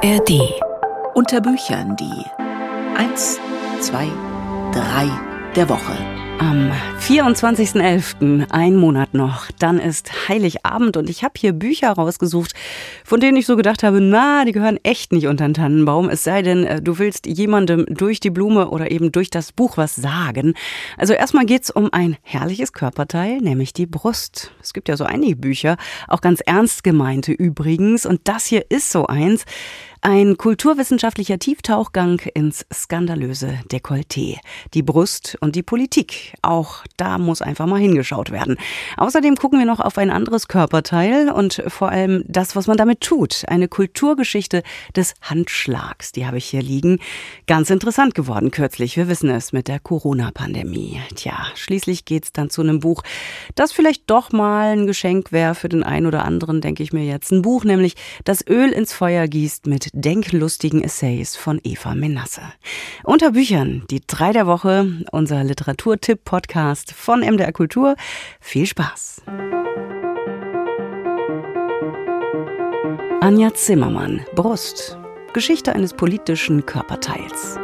ARD. Unter Büchern die 1, 2, 3 der Woche. Am 24.11., ein Monat noch, dann ist Heiligabend und ich habe hier Bücher rausgesucht, von denen ich so gedacht habe, na, die gehören echt nicht unter den Tannenbaum, es sei denn, äh, du willst jemandem durch die Blume oder eben durch das Buch was sagen. Also erstmal geht's um ein herrliches Körperteil, nämlich die Brust. Es gibt ja so einige Bücher, auch ganz ernst gemeinte übrigens, und das hier ist so eins. Ein kulturwissenschaftlicher Tieftauchgang ins skandalöse Dekolleté. Die Brust und die Politik. Auch da muss einfach mal hingeschaut werden. Außerdem gucken wir noch auf ein anderes Körperteil und vor allem das, was man damit tut. Eine Kulturgeschichte des Handschlags. Die habe ich hier liegen. Ganz interessant geworden kürzlich. Wir wissen es mit der Corona-Pandemie. Tja, schließlich geht's dann zu einem Buch, das vielleicht doch mal ein Geschenk wäre für den einen oder anderen, denke ich mir jetzt. Ein Buch, nämlich das Öl ins Feuer gießt mit denklustigen Essays von Eva Menasse. Unter Büchern die drei der Woche, unser Literaturtipp-Podcast von MDR Kultur. Viel Spaß! Anja Zimmermann, Brust. Geschichte eines politischen Körperteils.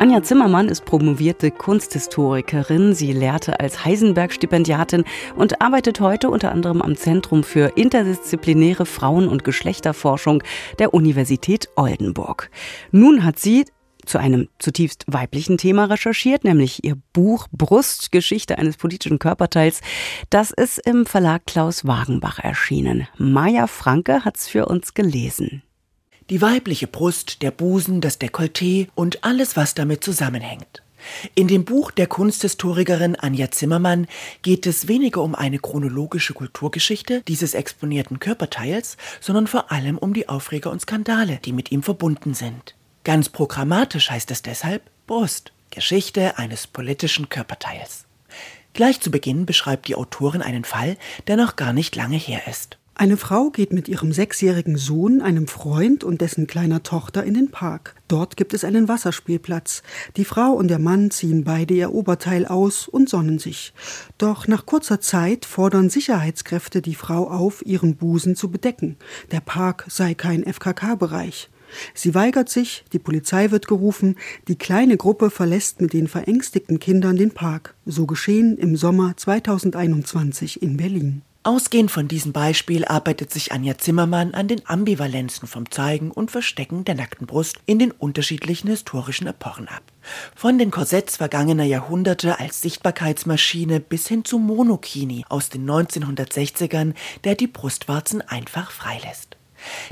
Anja Zimmermann ist promovierte Kunsthistorikerin. Sie lehrte als Heisenberg-Stipendiatin und arbeitet heute unter anderem am Zentrum für interdisziplinäre Frauen- und Geschlechterforschung der Universität Oldenburg. Nun hat sie zu einem zutiefst weiblichen Thema recherchiert, nämlich ihr Buch Brust, Geschichte eines politischen Körperteils. Das ist im Verlag Klaus Wagenbach erschienen. Maja Franke hat's für uns gelesen. Die weibliche Brust, der Busen, das Dekolleté und alles, was damit zusammenhängt. In dem Buch der Kunsthistorikerin Anja Zimmermann geht es weniger um eine chronologische Kulturgeschichte dieses exponierten Körperteils, sondern vor allem um die Aufreger und Skandale, die mit ihm verbunden sind. Ganz programmatisch heißt es deshalb Brust, Geschichte eines politischen Körperteils. Gleich zu Beginn beschreibt die Autorin einen Fall, der noch gar nicht lange her ist. Eine Frau geht mit ihrem sechsjährigen Sohn, einem Freund und dessen kleiner Tochter in den Park. Dort gibt es einen Wasserspielplatz. Die Frau und der Mann ziehen beide ihr Oberteil aus und sonnen sich. Doch nach kurzer Zeit fordern Sicherheitskräfte die Frau auf, ihren Busen zu bedecken. Der Park sei kein FKK-Bereich. Sie weigert sich, die Polizei wird gerufen, die kleine Gruppe verlässt mit den verängstigten Kindern den Park. So geschehen im Sommer 2021 in Berlin. Ausgehend von diesem Beispiel arbeitet sich Anja Zimmermann an den Ambivalenzen vom Zeigen und Verstecken der nackten Brust in den unterschiedlichen historischen Epochen ab. Von den Korsetts vergangener Jahrhunderte als Sichtbarkeitsmaschine bis hin zu Monokini aus den 1960ern, der die Brustwarzen einfach freilässt.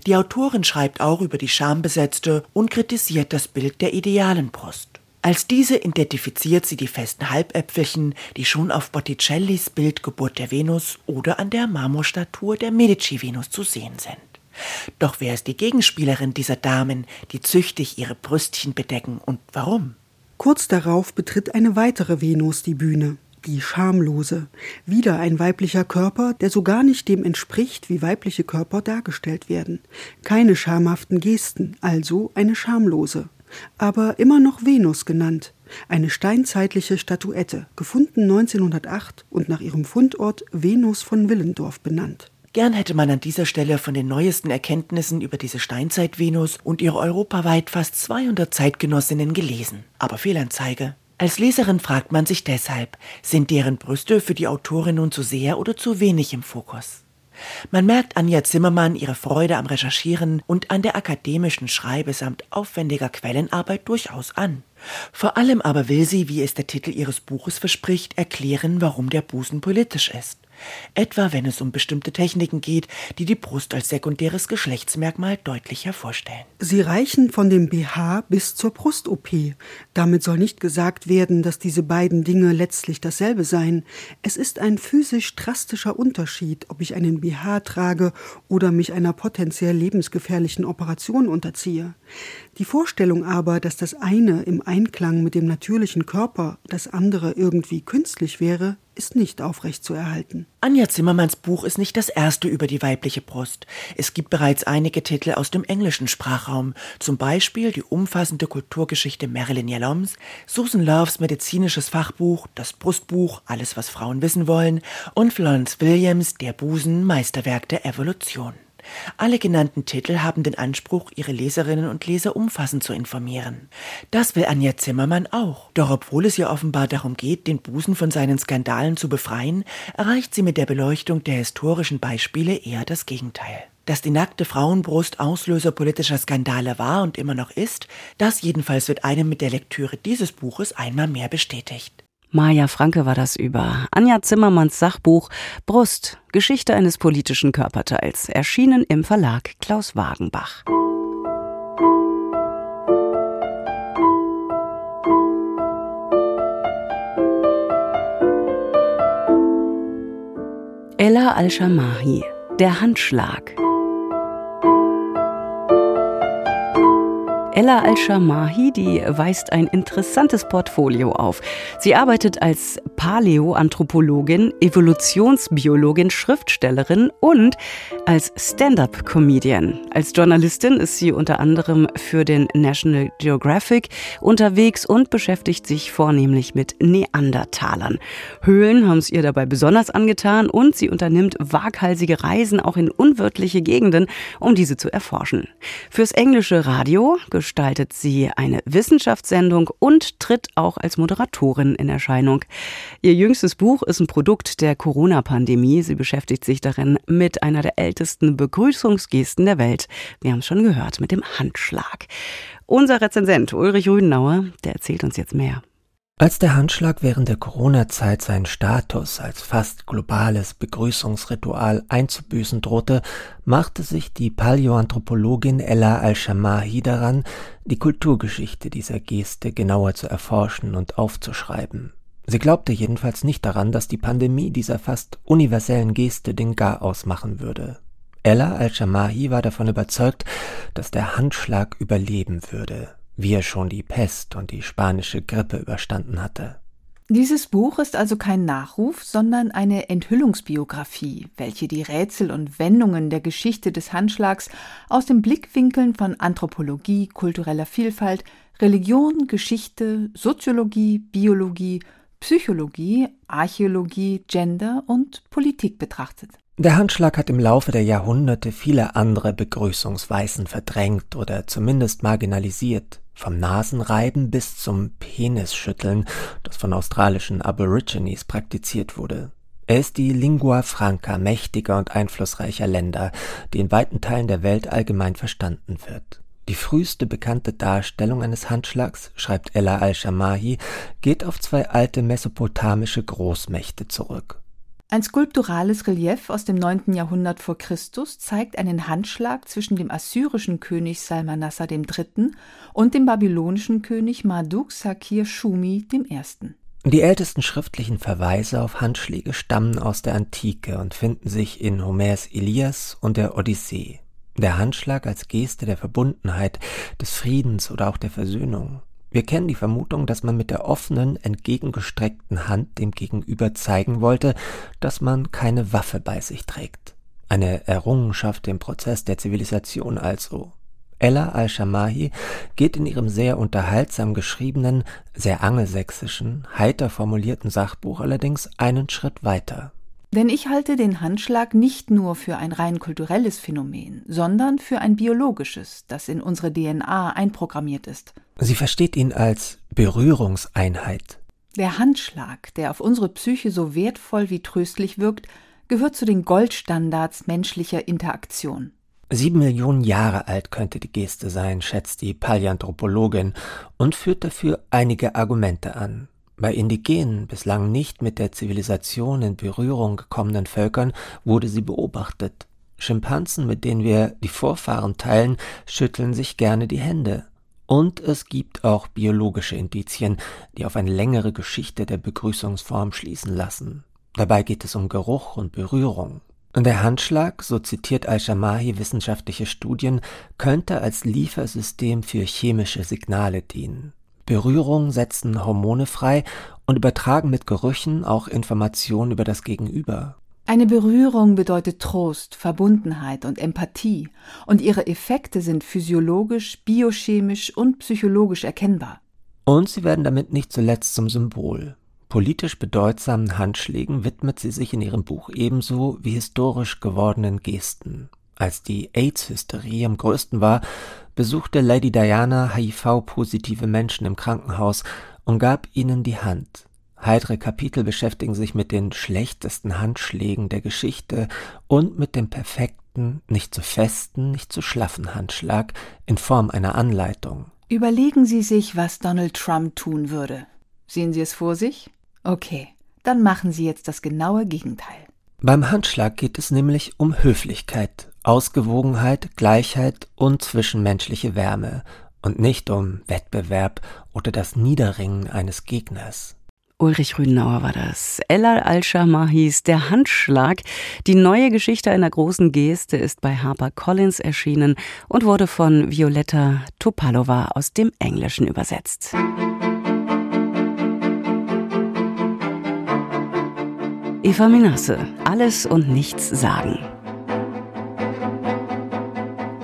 Die Autorin schreibt auch über die schambesetzte und kritisiert das Bild der idealen Brust. Als diese identifiziert sie die festen Halbäpfelchen, die schon auf Botticellis Bild Geburt der Venus oder an der Marmorstatue der Medici-Venus zu sehen sind. Doch wer ist die Gegenspielerin dieser Damen, die züchtig ihre Brüstchen bedecken und warum? Kurz darauf betritt eine weitere Venus die Bühne, die Schamlose. Wieder ein weiblicher Körper, der so gar nicht dem entspricht, wie weibliche Körper dargestellt werden. Keine schamhaften Gesten, also eine Schamlose aber immer noch Venus genannt, eine steinzeitliche Statuette, gefunden 1908 und nach ihrem Fundort Venus von Willendorf benannt. Gern hätte man an dieser Stelle von den neuesten Erkenntnissen über diese Steinzeit-Venus und ihre europaweit fast 200 Zeitgenossinnen gelesen. Aber Fehlanzeige. Als Leserin fragt man sich deshalb, sind deren Brüste für die Autorin nun zu sehr oder zu wenig im Fokus? Man merkt Anja Zimmermann ihre Freude am Recherchieren und an der akademischen Schreibe samt aufwendiger Quellenarbeit durchaus an. Vor allem aber will sie, wie es der Titel ihres Buches verspricht, erklären, warum der Busen politisch ist etwa wenn es um bestimmte Techniken geht, die die Brust als sekundäres Geschlechtsmerkmal deutlich hervorstellen. Sie reichen von dem BH bis zur Brust-OP. Damit soll nicht gesagt werden, dass diese beiden Dinge letztlich dasselbe seien. Es ist ein physisch drastischer Unterschied, ob ich einen BH trage oder mich einer potenziell lebensgefährlichen Operation unterziehe. Die Vorstellung aber, dass das eine im Einklang mit dem natürlichen Körper, das andere irgendwie künstlich wäre, ist nicht aufrecht zu erhalten. Anja Zimmermanns Buch ist nicht das erste über die weibliche Brust. Es gibt bereits einige Titel aus dem englischen Sprachraum, zum Beispiel die umfassende Kulturgeschichte Marilyn Yaloms, Susan Loves medizinisches Fachbuch, das Brustbuch Alles, was Frauen wissen wollen und Florence Williams Der Busen, Meisterwerk der Evolution. Alle genannten Titel haben den Anspruch, ihre Leserinnen und Leser umfassend zu informieren. Das will Anja Zimmermann auch. Doch obwohl es ihr offenbar darum geht, den Busen von seinen Skandalen zu befreien, erreicht sie mit der Beleuchtung der historischen Beispiele eher das Gegenteil. Dass die nackte Frauenbrust Auslöser politischer Skandale war und immer noch ist, das jedenfalls wird einem mit der Lektüre dieses Buches einmal mehr bestätigt. Maja Franke war das über Anja Zimmermanns Sachbuch Brust, Geschichte eines politischen Körperteils, erschienen im Verlag Klaus Wagenbach. Ella Al-Shamahi, der Handschlag. Ella Al-Shamahi, die weist ein interessantes Portfolio auf. Sie arbeitet als Paläoanthropologin, Evolutionsbiologin, Schriftstellerin und als Stand-up-Comedian. Als Journalistin ist sie unter anderem für den National Geographic unterwegs und beschäftigt sich vornehmlich mit Neandertalern. Höhlen haben es ihr dabei besonders angetan und sie unternimmt waghalsige Reisen auch in unwirtliche Gegenden, um diese zu erforschen. Fürs englische Radio gestaltet sie eine Wissenschaftssendung und tritt auch als Moderatorin in Erscheinung. Ihr jüngstes Buch ist ein Produkt der Corona-Pandemie. Sie beschäftigt sich darin mit einer der ältesten Begrüßungsgesten der Welt. Wir haben es schon gehört, mit dem Handschlag. Unser Rezensent Ulrich Rüdenauer, der erzählt uns jetzt mehr. Als der Handschlag während der Corona-Zeit seinen Status als fast globales Begrüßungsritual einzubüßen drohte, machte sich die Paläoanthropologin Ella Al-Shamahi daran, die Kulturgeschichte dieser Geste genauer zu erforschen und aufzuschreiben. Sie glaubte jedenfalls nicht daran, dass die Pandemie dieser fast universellen Geste den Garaus machen würde. Ella Al-Shamahi war davon überzeugt, dass der Handschlag überleben würde wie er schon die Pest und die spanische Grippe überstanden hatte. Dieses Buch ist also kein Nachruf, sondern eine Enthüllungsbiografie, welche die Rätsel und Wendungen der Geschichte des Handschlags aus den Blickwinkeln von Anthropologie, kultureller Vielfalt, Religion, Geschichte, Soziologie, Biologie, Psychologie, Archäologie, Gender und Politik betrachtet. Der Handschlag hat im Laufe der Jahrhunderte viele andere Begrüßungsweisen verdrängt oder zumindest marginalisiert. Vom Nasenreiben bis zum Penisschütteln, das von australischen Aborigines praktiziert wurde. Er ist die Lingua Franca mächtiger und einflussreicher Länder, die in weiten Teilen der Welt allgemein verstanden wird. Die früheste bekannte Darstellung eines Handschlags, schreibt Ella al-Shamahi, geht auf zwei alte mesopotamische Großmächte zurück. Ein skulpturales Relief aus dem 9. Jahrhundert vor Christus zeigt einen Handschlag zwischen dem assyrischen König Salmanassar III. und dem babylonischen König Marduk Sakir Shumi I. Die ältesten schriftlichen Verweise auf Handschläge stammen aus der Antike und finden sich in Homers Ilias und der Odyssee. Der Handschlag als Geste der Verbundenheit, des Friedens oder auch der Versöhnung. Wir kennen die Vermutung, dass man mit der offenen, entgegengestreckten Hand dem Gegenüber zeigen wollte, dass man keine Waffe bei sich trägt. Eine Errungenschaft im Prozess der Zivilisation also. Ella al-Shamahi geht in ihrem sehr unterhaltsam geschriebenen, sehr angelsächsischen, heiter formulierten Sachbuch allerdings einen Schritt weiter. Denn ich halte den Handschlag nicht nur für ein rein kulturelles Phänomen, sondern für ein biologisches, das in unsere DNA einprogrammiert ist. Sie versteht ihn als Berührungseinheit. Der Handschlag, der auf unsere Psyche so wertvoll wie tröstlich wirkt, gehört zu den Goldstandards menschlicher Interaktion. Sieben Millionen Jahre alt könnte die Geste sein, schätzt die Paläanthropologin und führt dafür einige Argumente an. Bei indigenen, bislang nicht mit der Zivilisation in Berührung gekommenen Völkern wurde sie beobachtet. Schimpansen, mit denen wir die Vorfahren teilen, schütteln sich gerne die Hände. Und es gibt auch biologische Indizien, die auf eine längere Geschichte der Begrüßungsform schließen lassen. Dabei geht es um Geruch und Berührung. Der Handschlag, so zitiert Al-Shamahi wissenschaftliche Studien, könnte als Liefersystem für chemische Signale dienen. Berührungen setzen Hormone frei und übertragen mit Gerüchen auch Informationen über das Gegenüber. Eine Berührung bedeutet Trost, Verbundenheit und Empathie, und ihre Effekte sind physiologisch, biochemisch und psychologisch erkennbar. Und sie werden damit nicht zuletzt zum Symbol. Politisch bedeutsamen Handschlägen widmet sie sich in ihrem Buch ebenso wie historisch gewordenen Gesten. Als die AIDS-Hysterie am größten war, besuchte Lady Diana HIV-positive Menschen im Krankenhaus und gab ihnen die Hand. Heitere Kapitel beschäftigen sich mit den schlechtesten Handschlägen der Geschichte und mit dem perfekten, nicht zu festen, nicht zu schlaffen Handschlag in Form einer Anleitung. Überlegen Sie sich, was Donald Trump tun würde. Sehen Sie es vor sich? Okay, dann machen Sie jetzt das genaue Gegenteil. Beim Handschlag geht es nämlich um Höflichkeit, Ausgewogenheit, Gleichheit und zwischenmenschliche Wärme und nicht um Wettbewerb oder das Niederringen eines Gegners. Ulrich Rüdenauer war das. Ella Al-Shamar hieß Der Handschlag. Die neue Geschichte einer großen Geste ist bei Harper Collins erschienen und wurde von Violetta Topalova aus dem Englischen übersetzt. Eva Menasse, Alles und nichts sagen.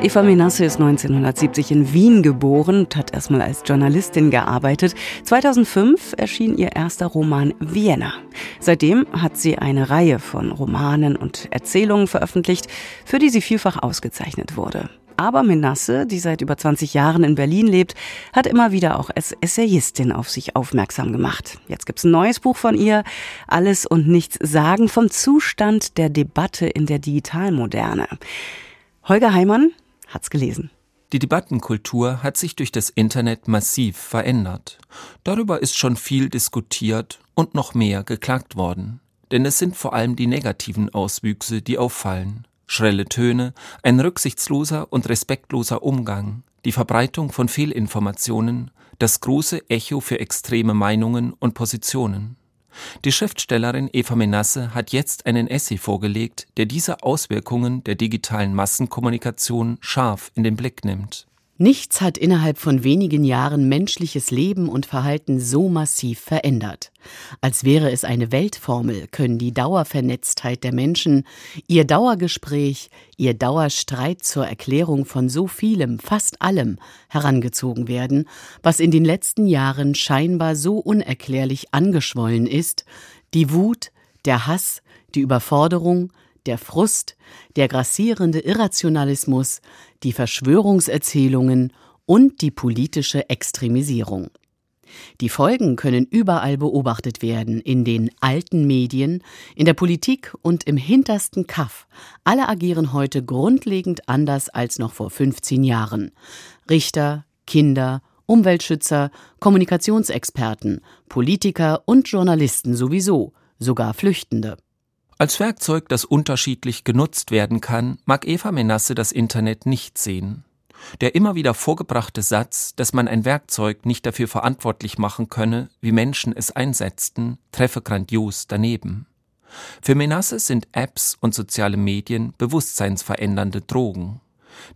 Eva Menasse ist 1970 in Wien geboren und hat erstmal als Journalistin gearbeitet. 2005 erschien ihr erster Roman Vienna. Seitdem hat sie eine Reihe von Romanen und Erzählungen veröffentlicht, für die sie vielfach ausgezeichnet wurde. Aber Menasse, die seit über 20 Jahren in Berlin lebt, hat immer wieder auch als Essayistin auf sich aufmerksam gemacht. Jetzt gibt's ein neues Buch von ihr, Alles und nichts sagen vom Zustand der Debatte in der Digitalmoderne. Holger Heimann hat's gelesen. Die Debattenkultur hat sich durch das Internet massiv verändert. Darüber ist schon viel diskutiert und noch mehr geklagt worden. Denn es sind vor allem die negativen Auswüchse, die auffallen. Schrelle Töne, ein rücksichtsloser und respektloser Umgang, die Verbreitung von Fehlinformationen, das große Echo für extreme Meinungen und Positionen. Die Schriftstellerin Eva Menasse hat jetzt einen Essay vorgelegt, der diese Auswirkungen der digitalen Massenkommunikation scharf in den Blick nimmt. Nichts hat innerhalb von wenigen Jahren menschliches Leben und Verhalten so massiv verändert. Als wäre es eine Weltformel, können die Dauervernetztheit der Menschen, ihr Dauergespräch, ihr Dauerstreit zur Erklärung von so vielem, fast allem, herangezogen werden, was in den letzten Jahren scheinbar so unerklärlich angeschwollen ist, die Wut, der Hass, die Überforderung, der Frust, der grassierende Irrationalismus, die Verschwörungserzählungen und die politische Extremisierung. Die Folgen können überall beobachtet werden, in den alten Medien, in der Politik und im hintersten Kaff. Alle agieren heute grundlegend anders als noch vor 15 Jahren. Richter, Kinder, Umweltschützer, Kommunikationsexperten, Politiker und Journalisten sowieso, sogar Flüchtende. Als Werkzeug, das unterschiedlich genutzt werden kann, mag Eva Menasse das Internet nicht sehen. Der immer wieder vorgebrachte Satz, dass man ein Werkzeug nicht dafür verantwortlich machen könne, wie Menschen es einsetzten, treffe grandios daneben. Für Menasse sind Apps und soziale Medien bewusstseinsverändernde Drogen.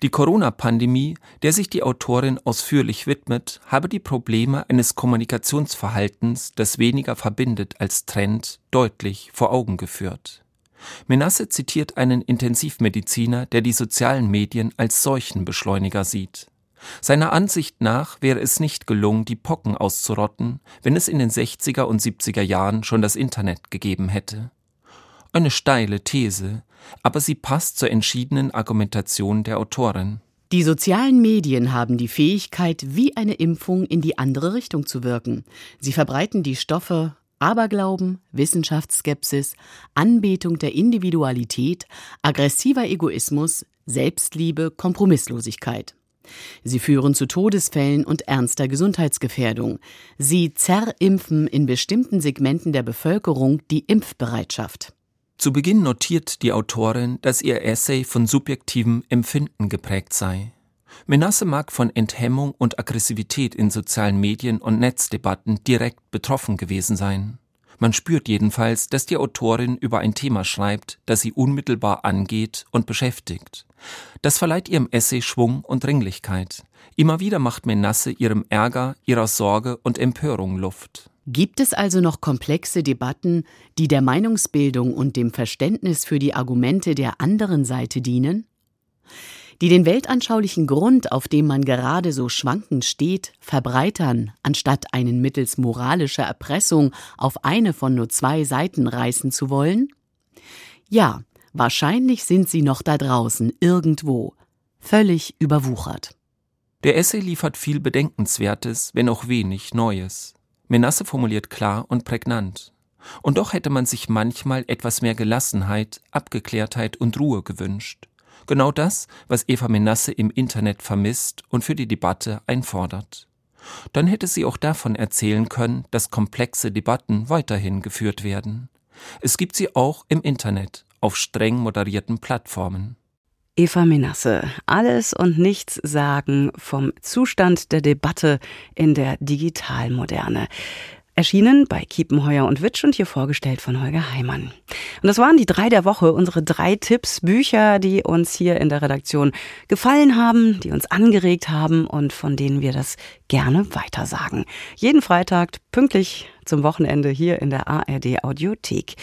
Die Corona-Pandemie, der sich die Autorin ausführlich widmet, habe die Probleme eines Kommunikationsverhaltens, das weniger verbindet als trennt, deutlich vor Augen geführt. Menasse zitiert einen Intensivmediziner, der die sozialen Medien als Seuchenbeschleuniger sieht. Seiner Ansicht nach wäre es nicht gelungen, die Pocken auszurotten, wenn es in den 60er und 70er Jahren schon das Internet gegeben hätte. Eine steile These, aber sie passt zur entschiedenen Argumentation der Autorin. Die sozialen Medien haben die Fähigkeit, wie eine Impfung in die andere Richtung zu wirken. Sie verbreiten die Stoffe Aberglauben, Wissenschaftsskepsis, Anbetung der Individualität, aggressiver Egoismus, Selbstliebe, Kompromisslosigkeit. Sie führen zu Todesfällen und ernster Gesundheitsgefährdung. Sie zerrimpfen in bestimmten Segmenten der Bevölkerung die Impfbereitschaft. Zu Beginn notiert die Autorin, dass ihr Essay von subjektivem Empfinden geprägt sei. Menasse mag von Enthemmung und Aggressivität in sozialen Medien und Netzdebatten direkt betroffen gewesen sein. Man spürt jedenfalls, dass die Autorin über ein Thema schreibt, das sie unmittelbar angeht und beschäftigt. Das verleiht ihrem Essay Schwung und Dringlichkeit. Immer wieder macht Menasse ihrem Ärger, ihrer Sorge und Empörung Luft. Gibt es also noch komplexe Debatten, die der Meinungsbildung und dem Verständnis für die Argumente der anderen Seite dienen? Die den weltanschaulichen Grund, auf dem man gerade so schwankend steht, verbreitern, anstatt einen mittels moralischer Erpressung auf eine von nur zwei Seiten reißen zu wollen? Ja, Wahrscheinlich sind sie noch da draußen, irgendwo, völlig überwuchert. Der Essay liefert viel Bedenkenswertes, wenn auch wenig Neues. Menasse formuliert klar und prägnant. Und doch hätte man sich manchmal etwas mehr Gelassenheit, Abgeklärtheit und Ruhe gewünscht. Genau das, was Eva Menasse im Internet vermisst und für die Debatte einfordert. Dann hätte sie auch davon erzählen können, dass komplexe Debatten weiterhin geführt werden. Es gibt sie auch im Internet, auf streng moderierten Plattformen. Eva Menasse, alles und nichts sagen vom Zustand der Debatte in der Digitalmoderne. Erschienen bei Kiepenheuer und Witsch und hier vorgestellt von Holger Heimann. Und das waren die drei der Woche, unsere drei Tipps, Bücher, die uns hier in der Redaktion gefallen haben, die uns angeregt haben und von denen wir das gerne weitersagen. Jeden Freitag pünktlich zum Wochenende hier in der ARD Audiothek.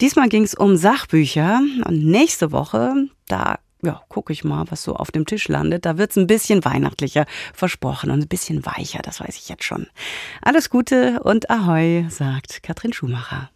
Diesmal ging es um Sachbücher und nächste Woche, da ja, gucke ich mal, was so auf dem Tisch landet. Da wird's ein bisschen weihnachtlicher versprochen und ein bisschen weicher, das weiß ich jetzt schon. Alles Gute und Ahoi, sagt Katrin Schumacher.